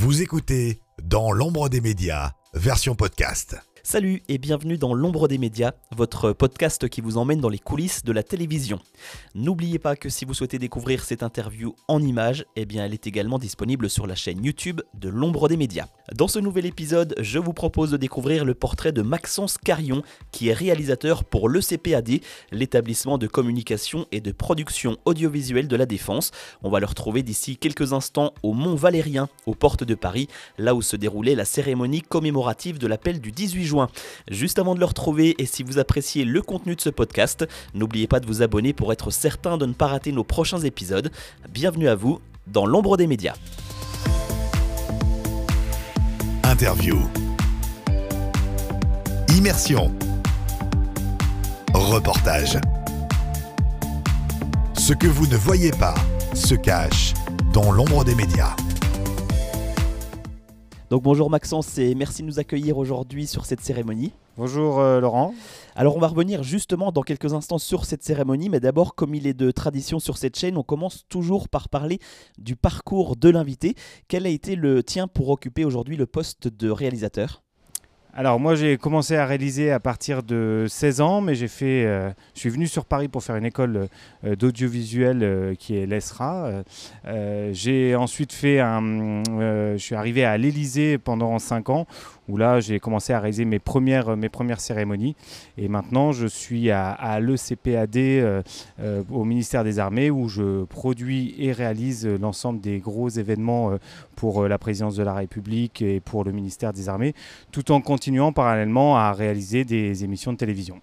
Vous écoutez Dans l'ombre des médias, version podcast. Salut et bienvenue dans L'ombre des médias, votre podcast qui vous emmène dans les coulisses de la télévision. N'oubliez pas que si vous souhaitez découvrir cette interview en images, eh bien elle est également disponible sur la chaîne YouTube de L'ombre des médias. Dans ce nouvel épisode, je vous propose de découvrir le portrait de Maxence Carion, qui est réalisateur pour l'ECPAD, l'établissement de communication et de production audiovisuelle de la Défense. On va le retrouver d'ici quelques instants au Mont Valérien, aux portes de Paris, là où se déroulait la cérémonie commémorative de l'appel du 18 juin Juste avant de le retrouver et si vous appréciez le contenu de ce podcast, n'oubliez pas de vous abonner pour être certain de ne pas rater nos prochains épisodes. Bienvenue à vous dans l'ombre des médias. Interview. Immersion. Reportage. Ce que vous ne voyez pas se cache dans l'ombre des médias. Donc bonjour Maxence et merci de nous accueillir aujourd'hui sur cette cérémonie. Bonjour euh, Laurent. Alors on va revenir justement dans quelques instants sur cette cérémonie, mais d'abord comme il est de tradition sur cette chaîne, on commence toujours par parler du parcours de l'invité. Quel a été le tien pour occuper aujourd'hui le poste de réalisateur? Alors moi j'ai commencé à réaliser à partir de 16 ans, mais j'ai fait, euh, je suis venu sur Paris pour faire une école euh, d'audiovisuel euh, qui est l'ESRA. j'ai ensuite fait un, je suis arrivé à l'Élysée pendant 5 ans où là j'ai commencé à réaliser mes premières, cérémonies. Et maintenant je suis à, l'ECPAD euh, euh, au ministère des Armées où je produis et réalise l'ensemble des gros événements euh, pour la présidence de la République et pour le ministère des Armées, tout en continuant parallèlement à réaliser des émissions de télévision.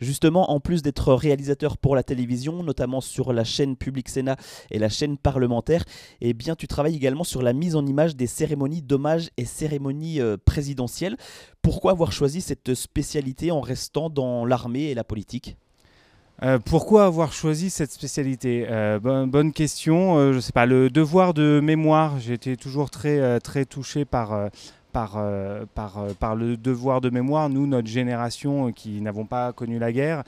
Justement, en plus d'être réalisateur pour la télévision, notamment sur la chaîne Public Sénat et la chaîne parlementaire, eh bien, tu travailles également sur la mise en image des cérémonies d'hommage et cérémonies euh, présidentielles. Pourquoi avoir choisi cette spécialité en restant dans l'armée et la politique? Euh, pourquoi avoir choisi cette spécialité? Euh, bonne, question. je sais pas. Le devoir de mémoire. J'ai été toujours très très touché par par, euh, euh, par le devoir de mémoire, nous, notre génération euh, qui n'avons pas connu la guerre,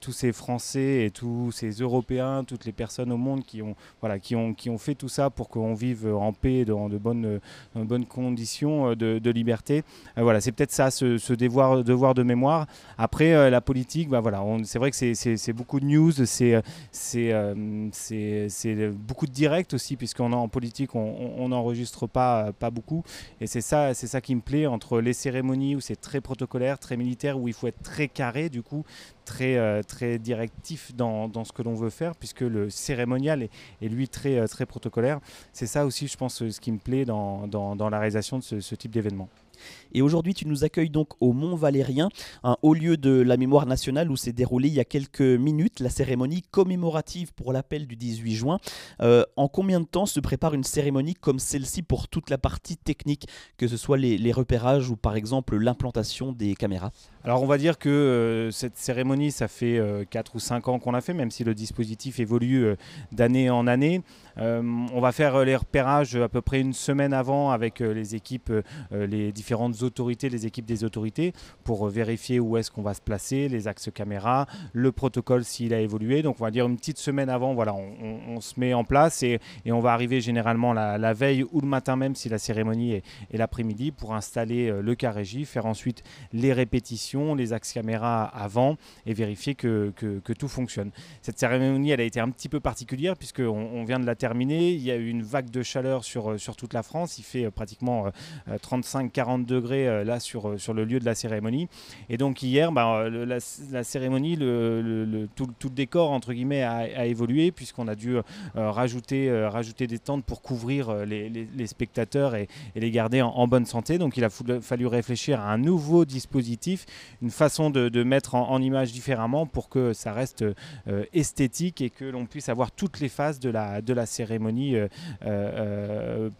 tous ces Français et tous ces Européens, toutes les personnes au monde qui ont, voilà, qui ont, qui ont fait tout ça pour qu'on vive en paix, dans de bonnes, bonnes conditions de, de liberté. voilà, c'est peut-être ça, ce, devoir, de mémoire. Après, la politique, bah, voilà, c'est vrai que c'est beaucoup de news, c'est c'est beaucoup de direct aussi, puisqu'en en politique, on n'enregistre pas, pas beaucoup. Et c'est ça ça qui me plaît entre les cérémonies où c'est très protocolaire, très militaire, où il faut être très carré, du coup, très, euh, très directif dans, ce que l'on veut faire, puisque le cérémonial est, lui très, euh, très protocolaire. C'est ça aussi, je pense, ce qui me plaît dans, la réalisation de ce type d'événement. Et aujourd'hui, tu nous accueilles donc au Mont Valérien, un haut lieu de la mémoire nationale où s'est déroulée il y a quelques minutes la cérémonie commémorative pour l'appel du 18 juin. Euh, en combien de temps se prépare une cérémonie comme celle-ci pour toute la partie technique, que ce soit les, repérages ou par exemple l'implantation des caméras? Alors on va dire que euh, cette cérémonie, ça fait 4 euh, ou 5 ans qu'on a fait, même si le dispositif évolue d'année en année. on va faire les repérages à peu près une semaine avant avec les équipes, les différents différentes autorités, les équipes des autorités, pour vérifier où est-ce qu'on va se placer, les axes caméra, le protocole s'il a évolué. Donc on va dire une petite semaine avant, voilà, on, se met en place et, on va arriver généralement la, veille ou le matin même si la cérémonie est, l'après-midi pour installer euh, le cas régie, faire ensuite les répétitions, les axes caméra avant et vérifier que, tout fonctionne. Cette cérémonie, elle a été un petit peu particulière puisqu'on on vient de la terminer. Il y a eu une vague de chaleur sur, euh, sur toute la France. Il fait euh, pratiquement 35-40 degrés euh, là sur, euh, sur le lieu de la cérémonie. Et donc hier, bah, euh, la, cérémonie, le, tout, le décor entre guillemets a, évolué puisqu'on a dû rajouter, rajouter des tentes pour couvrir les, spectateurs et, les garder en, bonne santé. Donc il a fallu réfléchir à un nouveau dispositif, une façon de, mettre en, image différemment pour que ça reste esthétique et que l'on puisse avoir toutes les phases de la, de la cérémonie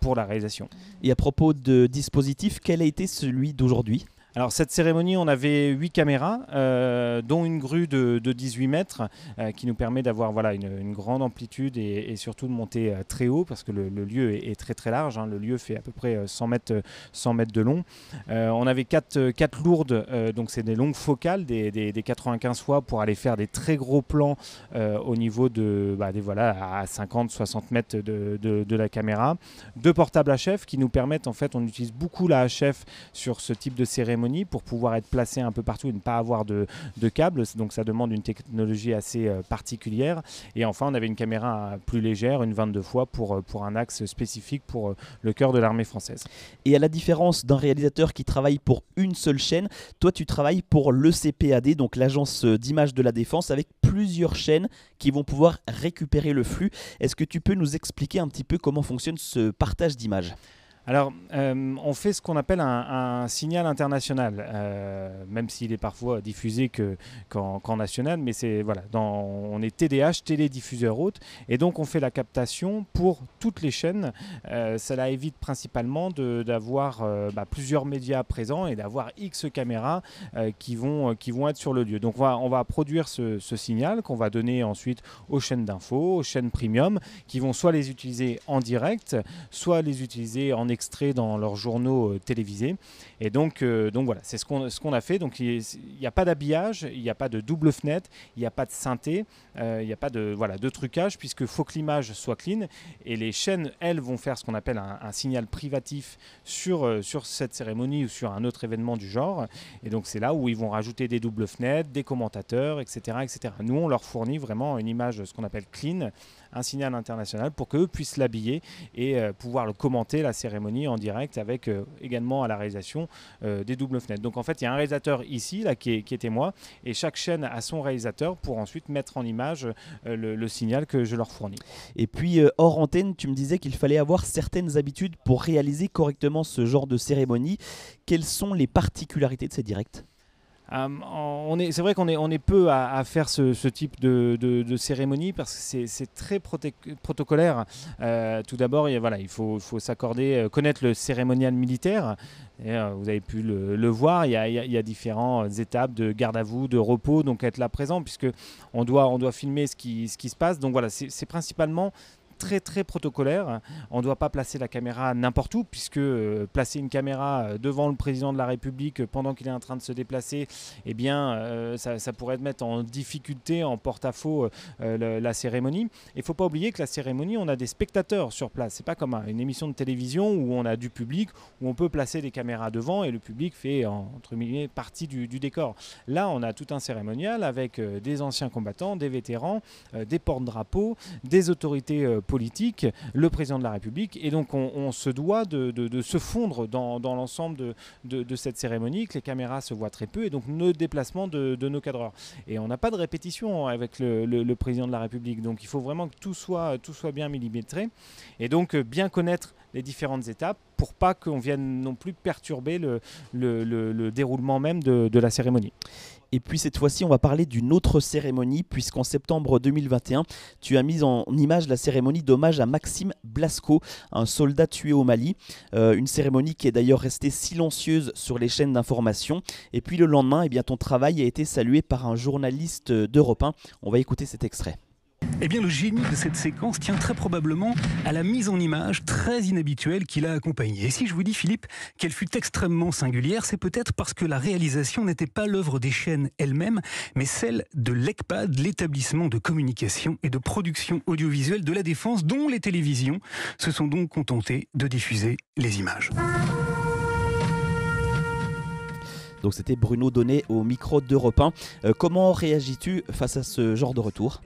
pour la réalisation. Et à propos de dispositif, quel est celui d'aujourd'hui? Alors cette cérémonie, on avait 8 caméras, euh, dont une grue de, 18 mètres, euh, qui nous permet d'avoir voilà, une, grande amplitude et, surtout de monter euh, très haut, parce que le, lieu est, très très large. Hein. Le lieu fait à peu près 100 mètres, 100 mètres de long. on avait 4, quatre lourdes, donc c'est des longues focales, des, 95 fois pour aller faire des très gros plans au niveau de, bah, voilà, à 50-60 mètres de, de, la caméra. Deux portables HF qui nous permettent, en fait, on utilise beaucoup la HF sur ce type de cérémonie pour pouvoir être placé un peu partout et ne pas avoir de, de câbles. Donc ça demande une technologie assez euh, particulière. Et enfin, on avait une caméra plus légère, une 22 fois pour, euh, pour un axe spécifique pour euh, le cœur de l'armée française. Et à la différence d'un réalisateur qui travaille pour une seule chaîne, toi tu travailles pour le CPAD, donc l'agence d'image de la défense, avec plusieurs chaînes qui vont pouvoir récupérer le flux. Est-ce que tu peux nous expliquer un petit peu comment fonctionne ce partage d'images? Alors, euh, on fait ce qu'on appelle un, signal international, euh, même s'il est parfois diffusé qu'en national, mais c'est voilà, on est TDH, télédiffuseur haute, et donc on fait la captation pour toutes les chaînes. Euh, cela évite principalement d'avoir bah, plusieurs médias présents et d'avoir X caméras qui, vont, qui vont être sur le lieu. Donc on va, produire ce, signal qu'on va donner ensuite aux chaînes d'infos, aux chaînes premium, qui vont soit les utiliser en direct, soit les utiliser en extraits dans leurs journaux euh, télévisés. Et donc, euh, donc voilà, c'est ce qu'on ce qu'on a fait. Donc il n'y a pas d'habillage, il n'y a pas de double fenêtre, il n'y a pas de synthé, euh, il n'y a pas de, voilà, de trucage, puisque faut que l'image soit clean. Et les chaînes, elles, vont faire ce qu'on appelle un, signal privatif sur, sur cette cérémonie ou sur un autre événement du genre. Et donc c'est là où ils vont rajouter des doubles fenêtres, des commentateurs, etc., etc. Nous, on leur fournit vraiment une image, ce qu'on appelle clean, un signal international pour qu'eux puissent l'habiller et pouvoir le commenter la cérémonie en direct avec euh, également à la réalisation euh, des doubles fenêtres. Donc en fait, il y a un réalisateur ici, qui, était moi, et chaque chaîne a son réalisateur pour ensuite mettre en image euh, le, signal que je leur fournis. Et puis, hors antenne, tu me disais qu'il fallait avoir certaines habitudes pour réaliser correctement ce genre de cérémonie. Quelles sont les particularités de ces directs? Euh, c'est vrai qu'on est, on est peu à, faire ce, type de, cérémonie parce que c'est très protocolaire. Euh, tout d'abord, il, voilà, il faut, s'accorder, euh, connaître le cérémonial militaire. vous avez pu le, voir, il y, a, différentes étapes de garde à vous, de repos, donc être là présent puisque on doit, on doit filmer ce qui se passe. Donc voilà, c'est principalement très très protocolaire. On ne doit pas placer la caméra n'importe où, puisque euh, placer une caméra euh, devant le président de la République pendant qu'il est en train de se déplacer, eh bien, euh, ça, pourrait mettre en difficulté, en porte-à-faux la cérémonie. Il ne faut pas oublier que la cérémonie, on a des spectateurs sur place. C'est pas comme une émission de télévision où on a du public, où on peut placer des caméras devant et le public fait entre guillemets partie du, du décor. Là, on a tout un cérémonial avec des anciens combattants, des vétérans, des porte-drapeaux, des autorités le président de la République, et donc on, se doit de, se fondre dans, l'ensemble de, cette cérémonie, que les caméras se voient très peu, et donc nos déplacements de, nos cadreurs. Et on n'a pas de répétition avec le, président de la République, donc il faut vraiment que tout soit, bien millimétré, et donc euh, bien connaître les différentes étapes pour pas qu'on vienne non plus perturber le déroulement même de la cérémonie. Et puis cette fois-ci, on va parler d'une autre cérémonie, puisqu'en septembre 2021, tu as mis en image la cérémonie d'hommage à Maxime Blasco, un soldat tué au Mali. Euh, une cérémonie qui est d'ailleurs restée silencieuse sur les chaînes d'information. Et puis le lendemain, eh bien, ton travail a été salué par un journaliste d'Europe 1. On va écouter cet extrait. Eh bien, le génie de cette séquence tient très probablement à la mise en image très inhabituelle qui l'a accompagnée. Et si je vous dis, Philippe, qu'elle fut extrêmement singulière, c'est peut-être parce que la réalisation n'était pas l'œuvre des chaînes elles-mêmes, mais celle de l'ECPAD, l'établissement de communication et de production audiovisuelle de la Défense, dont les télévisions se sont donc contentées de diffuser les images. Donc c'était Bruno Donnet au micro d'Europe 1. Euh, comment réagis-tu face à ce genre de retour?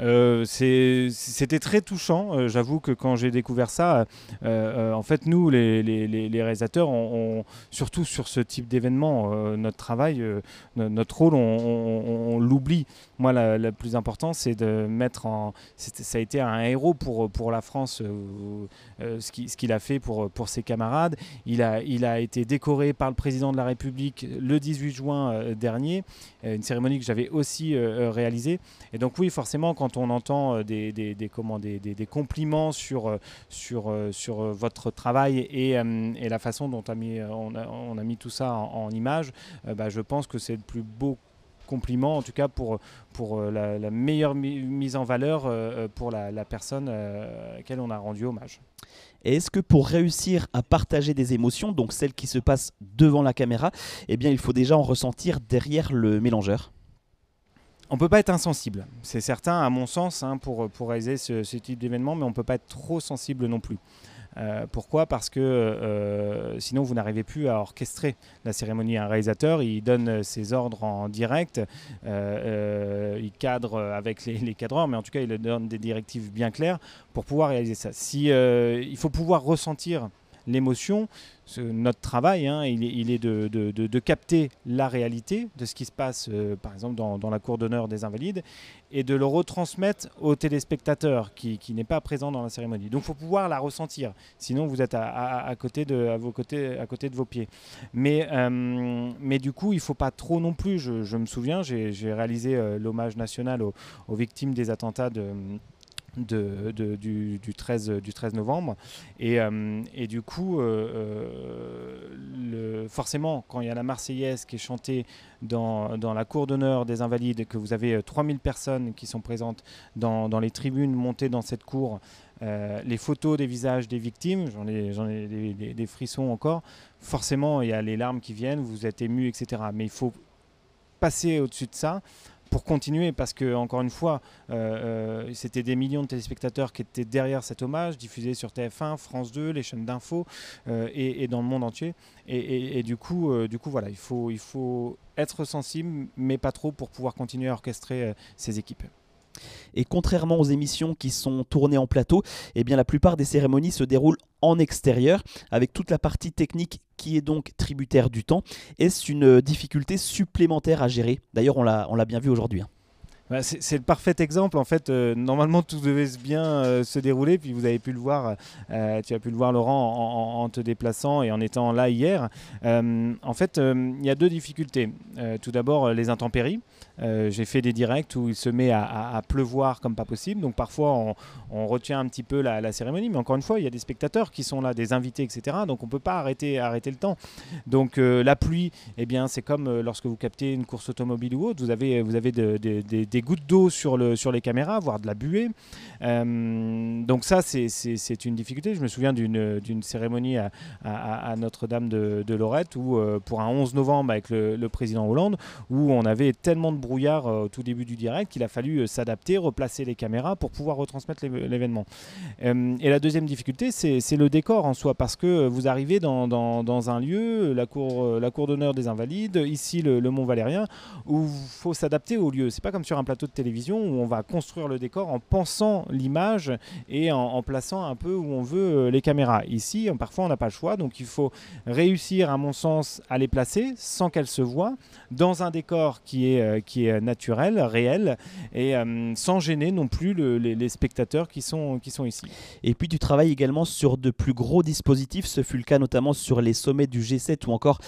Euh, c'était très touchant. Euh, j'avoue que quand j'ai découvert ça, euh, en fait, nous, les, réalisateurs, surtout sur ce type d'événement, notre travail, notre rôle, on, l'oublie. Moi, la, plus important, c'est de mettre en. Ça a été un héros pour, la France, ce qu'il a fait pour, ses camarades. Il a été décoré par le président de la République le 18 juin dernier, une cérémonie que j'avais aussi réalisée. Et donc, oui, forcément, quand quand on entend des, des, des, des, compliments sur, sur, sur votre travail et, la façon dont on a mis, on a, mis tout ça en, image, bah, je pense que c'est le plus beau compliment, en tout cas pour, pour la, meilleure mise en valeur pour la, personne à laquelle on a rendu hommage. Est-ce que pour réussir à partager des émotions, donc celles qui se passent devant la caméra, eh bien il faut déjà en ressentir derrière le mélangeur? On peut pas être insensible, c'est certain à mon sens, hein, pour, pour réaliser ce, type d'événement, mais on peut pas être trop sensible non plus. Euh, pourquoi? Parce que euh, sinon vous n'arrivez plus à orchestrer la cérémonie. Un réalisateur, il donne ses ordres en direct, euh, il cadre avec les, cadreurs, mais en tout cas il donne des directives bien claires pour pouvoir réaliser ça. Si, il faut pouvoir ressentir l'émotion. Notre travail, hein, il est, de, capter la réalité de ce qui se passe, euh, par exemple, dans, la cour d'honneur des Invalides, et de le retransmettre au téléspectateur qui, n'est pas présent dans la cérémonie. Donc, il faut pouvoir la ressentir. Sinon, vous êtes à, côté, de, à vos côtés, à côté de vos pieds. Mais, euh, mais du coup, il ne faut pas trop non plus. Je, me souviens, j'ai réalisé euh, l'hommage national aux, victimes des attentats de de, du, 13, du 13 novembre. Et, euh, et du coup, euh, euh, forcément, quand il y a la Marseillaise qui est chantée dans, dans la cour d'honneur des Invalides, que vous avez 3000 personnes qui sont présentes dans, dans les tribunes montées dans cette cour, les photos des visages des victimes, j'en ai, ai des, des, frissons encore, forcément, il y a les larmes qui viennent, vous êtes ému, etc. Mais il faut passer au-dessus de ça pour continuer, parce que encore une fois, euh, euh, c'était des millions de téléspectateurs qui étaient derrière cet hommage, diffusé sur TF1, France 2, les chaînes d'infos euh, et, dans le monde entier. Et, du coup, du coup, voilà, il faut, il faut être sensible, mais pas trop pour pouvoir continuer à orchestrer ces équipes. Et contrairement aux émissions qui sont tournées en plateau, eh la plupart des cérémonies se déroulent en extérieur, avec toute la partie technique qui est donc tributaire du temps. Est-ce une difficulté supplémentaire à gérer D'ailleurs, on l'a bien vu aujourd'hui. Hein. Bah, c'est le parfait exemple. En fait, euh, normalement, tout devait bien euh, se dérouler. Puis vous avez pu le voir, euh, tu as pu le voir, Laurent, en, te déplaçant et en étant là hier. en fait, il y a deux difficultés. tout d'abord, les intempéries. J'ai fait des directs où il se met à, pleuvoir comme pas possible. Donc parfois, on, retient un petit peu la, cérémonie. Mais encore une fois, il y a des spectateurs qui sont là, des invités, etc. Donc on ne peut pas arrêter, arrêter le temps. Donc la pluie, eh bien, c'est comme lorsque vous captez une course automobile ou autre. Vous avez, vous avez des des gouttes d'eau sur, le, sur les caméras, voire de la buée. Euh, donc ça, c'est une difficulté. Je me souviens d'une cérémonie à, à, Notre-Dame de, de, Lorette, où euh, pour un 11 novembre avec le, président Hollande, où on avait tellement de brouillard euh, au tout début du direct qu'il a fallu s'adapter, replacer les caméras pour pouvoir retransmettre l'événement. et la deuxième difficulté, c'est le décor en soi, parce que vous arrivez dans, dans, un lieu, la cour, la cour d'honneur des Invalides, ici le, le Mont Valérien, où il faut s'adapter au lieu. C'est pas comme sur un plateau de télévision où on va construire le décor en pensant l'image et en, plaçant un peu où on veut euh, les caméras. Ici, parfois, on n'a pas le choix, donc il faut réussir, à mon sens, à les placer sans qu'elles se voient dans un décor qui est, euh, qui est naturel, réel, et euh, sans gêner non plus les, spectateurs qui sont, qui sont ici. Et puis, tu travailles également sur de plus gros dispositifs. Ce fut le cas notamment sur les sommets du G7 ou encore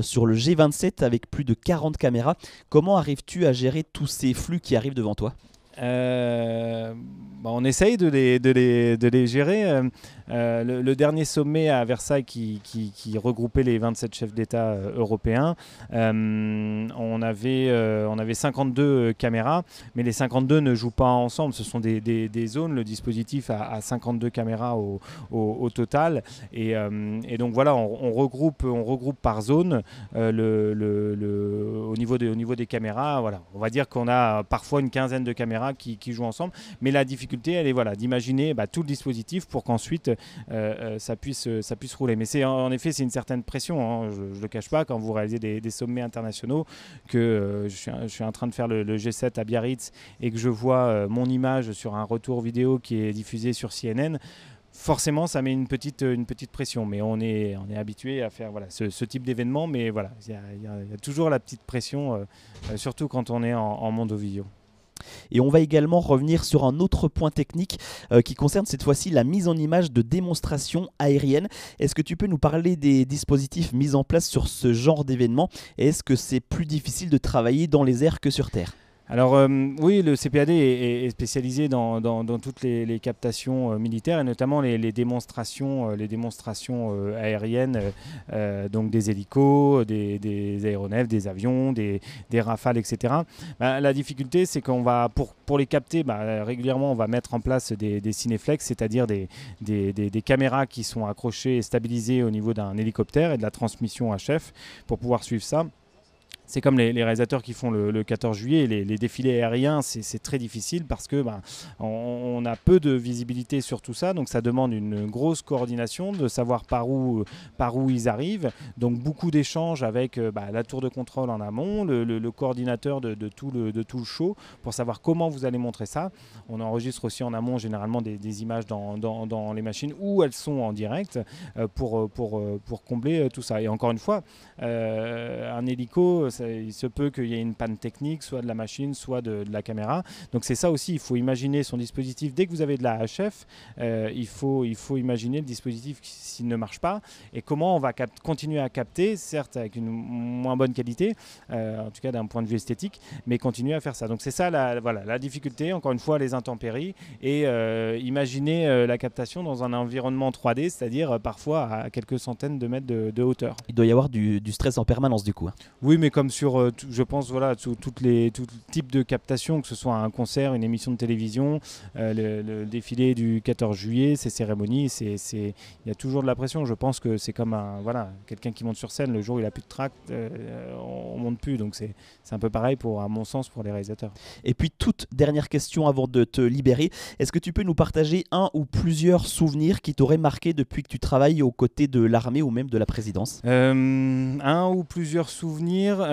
sur le G27 avec plus de 40 caméras. Comment arrives-tu à gérer tous ces flux qui arrivent devant toi euh, bah, on essaye de les, de les, de les gérer. Euh, euh, le, dernier sommet à Versailles qui, qui, regroupait les 27 chefs d'État européens, on, avait, on avait 52 caméras, mais les 52 ne jouent pas ensemble. Ce sont des, des, zones. Le dispositif a, 52 caméras au, au, total. Et, et, donc voilà, on, regroupe, on regroupe par zone le, le, au, niveau de, au niveau des caméras. Voilà. On va dire qu'on a parfois une quinzaine de caméras qui, jouent ensemble. Mais la difficulté, elle est voilà, d'imaginer bah, tout le dispositif pour qu'ensuite euh, euh, ça, puisse, euh, ça puisse rouler. Mais c'est en, effet, c'est une certaine pression. Hein. je ne le cache pas quand vous réalisez des, sommets internationaux que je, suis, en train de faire le, G7 à Biarritz et que je vois mon image sur un retour vidéo qui est diffusé sur CNN forcément, ça met une petite, une petite pression. Mais on est, on est habitué à faire voilà, ce, type d'événement. Mais voilà, il y, a toujours la petite pression, surtout quand on est en, en monde vidéo. Et on va également revenir sur un autre point technique euh, qui concerne cette fois-ci la mise en image de démonstrations aériennes. Est-ce que tu peux nous parler des dispositifs mis en place sur ce genre d'événement? Est-ce que c'est plus difficile de travailler dans les airs que sur Terre? Alors euh, oui, le CPAD est, spécialisé dans, toutes les, captations euh, militaires et notamment les, démonstrations, euh, aériennes, donc des hélicos, des, aéronefs, des avions, des, rafales, etc. Bah, la difficulté, c'est qu'on va, pour, les capter, bah, régulièrement, on va mettre en place des, des cinéflex, c'est-à-dire des, des, caméras qui sont accrochées et stabilisées au niveau d'un hélicoptère et de la transmission à chef pour pouvoir suivre ça c'est comme les, réalisateurs qui font le, 14 juillet, les, défilés aériens, c'est très difficile parce que ben, on, a peu de visibilité sur tout ça, donc ça demande une grosse coordination, de savoir par où, par où ils arrivent, donc beaucoup d'échanges avec euh, bah, la tour de contrôle en amont, le, coordinateur de, tout le, de tout le show, pour savoir comment vous allez montrer ça. On enregistre aussi en amont généralement des, images dans, dans, les machines où elles sont en direct euh, pour, pour, pour combler tout ça. Et encore une fois, euh, un hélico, il se peut qu'il y ait une panne technique, soit de la machine, soit de, la caméra. Donc c'est ça aussi, il faut imaginer son dispositif. Dès que vous avez de la HF, euh, il, faut, il faut imaginer le dispositif s'il ne marche pas et comment on va continuer à capter, certes avec une moins bonne qualité, euh, en tout cas d'un point de vue esthétique, mais continuer à faire ça. Donc c'est ça la, voilà, la difficulté, encore une fois, les intempéries et euh, imaginer la captation dans un environnement 3D, c'est-à-dire parfois à quelques centaines de mètres de, hauteur. Il doit y avoir du, du stress en permanence du coup. Hein. Oui, mais comme sur, euh, je pense, voilà, toutes les, tout type de captation, que ce soit un concert, une émission de télévision, euh, le, défilé du 14 juillet, ces cérémonies, c'est, il y a toujours de la pression. Je pense que c'est comme un, voilà, quelqu'un qui monte sur scène, le jour où il a plus de tract, euh, on monte plus. Donc c'est, c'est un peu pareil, pour, à mon sens, pour les réalisateurs. Et puis, toute dernière question avant de te libérer. Est-ce que tu peux nous partager un ou plusieurs souvenirs qui t'auraient marqué depuis que tu travailles aux côtés de l'armée ou même de la présidence? Un ou plusieurs souvenirs euh,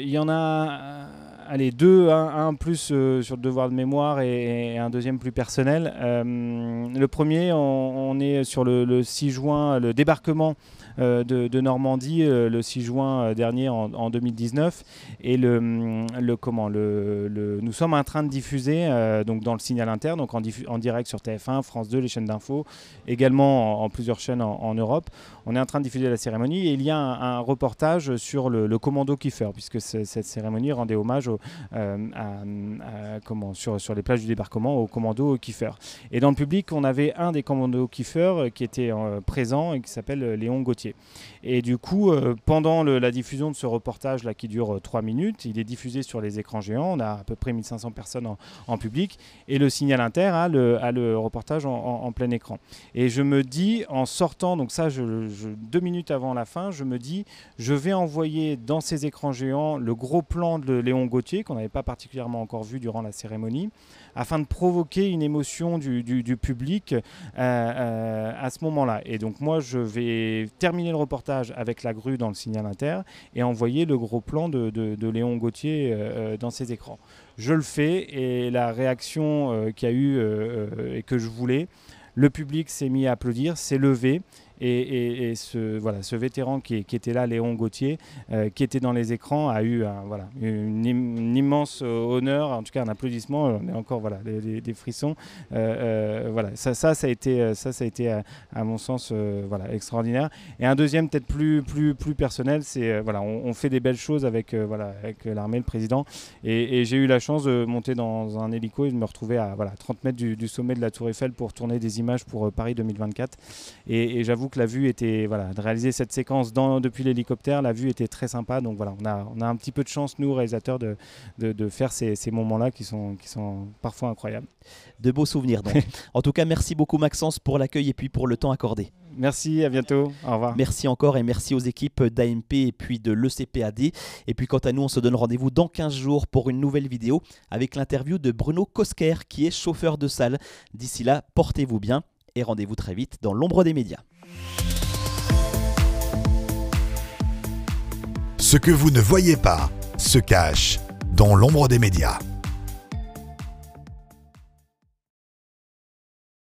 il y en a euh, allez, deux, un, plus euh, sur le devoir de mémoire et, un deuxième plus personnel. le premier, on, est sur le, 6 juin, le débarquement de, Normandie le 6 juin dernier en, 2019. Et le, le comment le, nous sommes en train de diffuser donc dans le signal interne, donc en, direct sur TF1, France 2, les chaînes d'infos, également en, plusieurs chaînes en, Europe. On est en train de diffuser la cérémonie et il y a un, reportage sur le, commando Kiefer, puisque cette cérémonie rendait hommage euh, sur, les plages du débarquement au commando Kiefer. Et dans le public, on avait un des commandos Kiefer euh, qui était euh, présent et qui s'appelle Léon Gauthier. Et du coup, pendant la diffusion de ce reportage là qui dure 3 minutes, il est diffusé sur les écrans géants. On a à peu près 1500 personnes en, public et le signal inter a le, reportage en, plein écran. Et je me dis, en sortant, donc ça, deux minutes avant la fin, je me dis, je vais envoyer dans ces écrans géants le gros plan de Léon Gauthier qu'on n'avait pas particulièrement encore vu durant la cérémonie, afin de provoquer une émotion du, public euh, euh, à ce moment-là. Et donc moi, je vais terminer le reportage avec la grue dans le signal inter et envoyer le gros plan de, Léon Gauthier euh, dans ses écrans. Je le fais et la réaction qu'il y a eu et que je voulais, le public s'est mis à applaudir, s'est levé et, ce, voilà, ce vétéran qui, était là, Léon Gauthier, euh, qui était dans les écrans, a eu un, voilà, une, immense euh, honneur, en tout cas un applaudissement. On est encore voilà, des, frissons. Euh, voilà, ça, ça, a été, ça, ça a été à, mon sens voilà, extraordinaire. Et un deuxième, peut-être plus, plus, plus personnel, c'est voilà, on, fait des belles choses avec, voilà, avec l'armée, le président. Et, j'ai eu la chance de monter dans un hélico et de me retrouver à voilà, 30 mètres du, sommet de la Tour Eiffel pour tourner des images pour Paris 2024. Et, et j'avoue que la vue était, voilà, de réaliser cette séquence dans, depuis l'hélicoptère, la vue était très sympa. Donc voilà, on a, on a un petit peu de chance, nous, réalisateurs, de, de, faire ces, ces moments-là qui sont, qui sont parfois incroyables. De beaux souvenirs, donc. en tout cas, merci beaucoup, Maxence, pour l'accueil et puis pour le temps accordé. Merci, à bientôt. Au revoir. Merci encore et merci aux équipes d'AMP et puis de l'ECPAD. Et puis quant à nous, on se donne rendez-vous dans 15 jours pour une nouvelle vidéo avec l'interview de Bruno Kosker qui est chauffeur de salle. D'ici là, portez-vous bien et rendez-vous très vite dans l'ombre des médias. Ce que vous ne voyez pas se cache dans l'ombre des médias.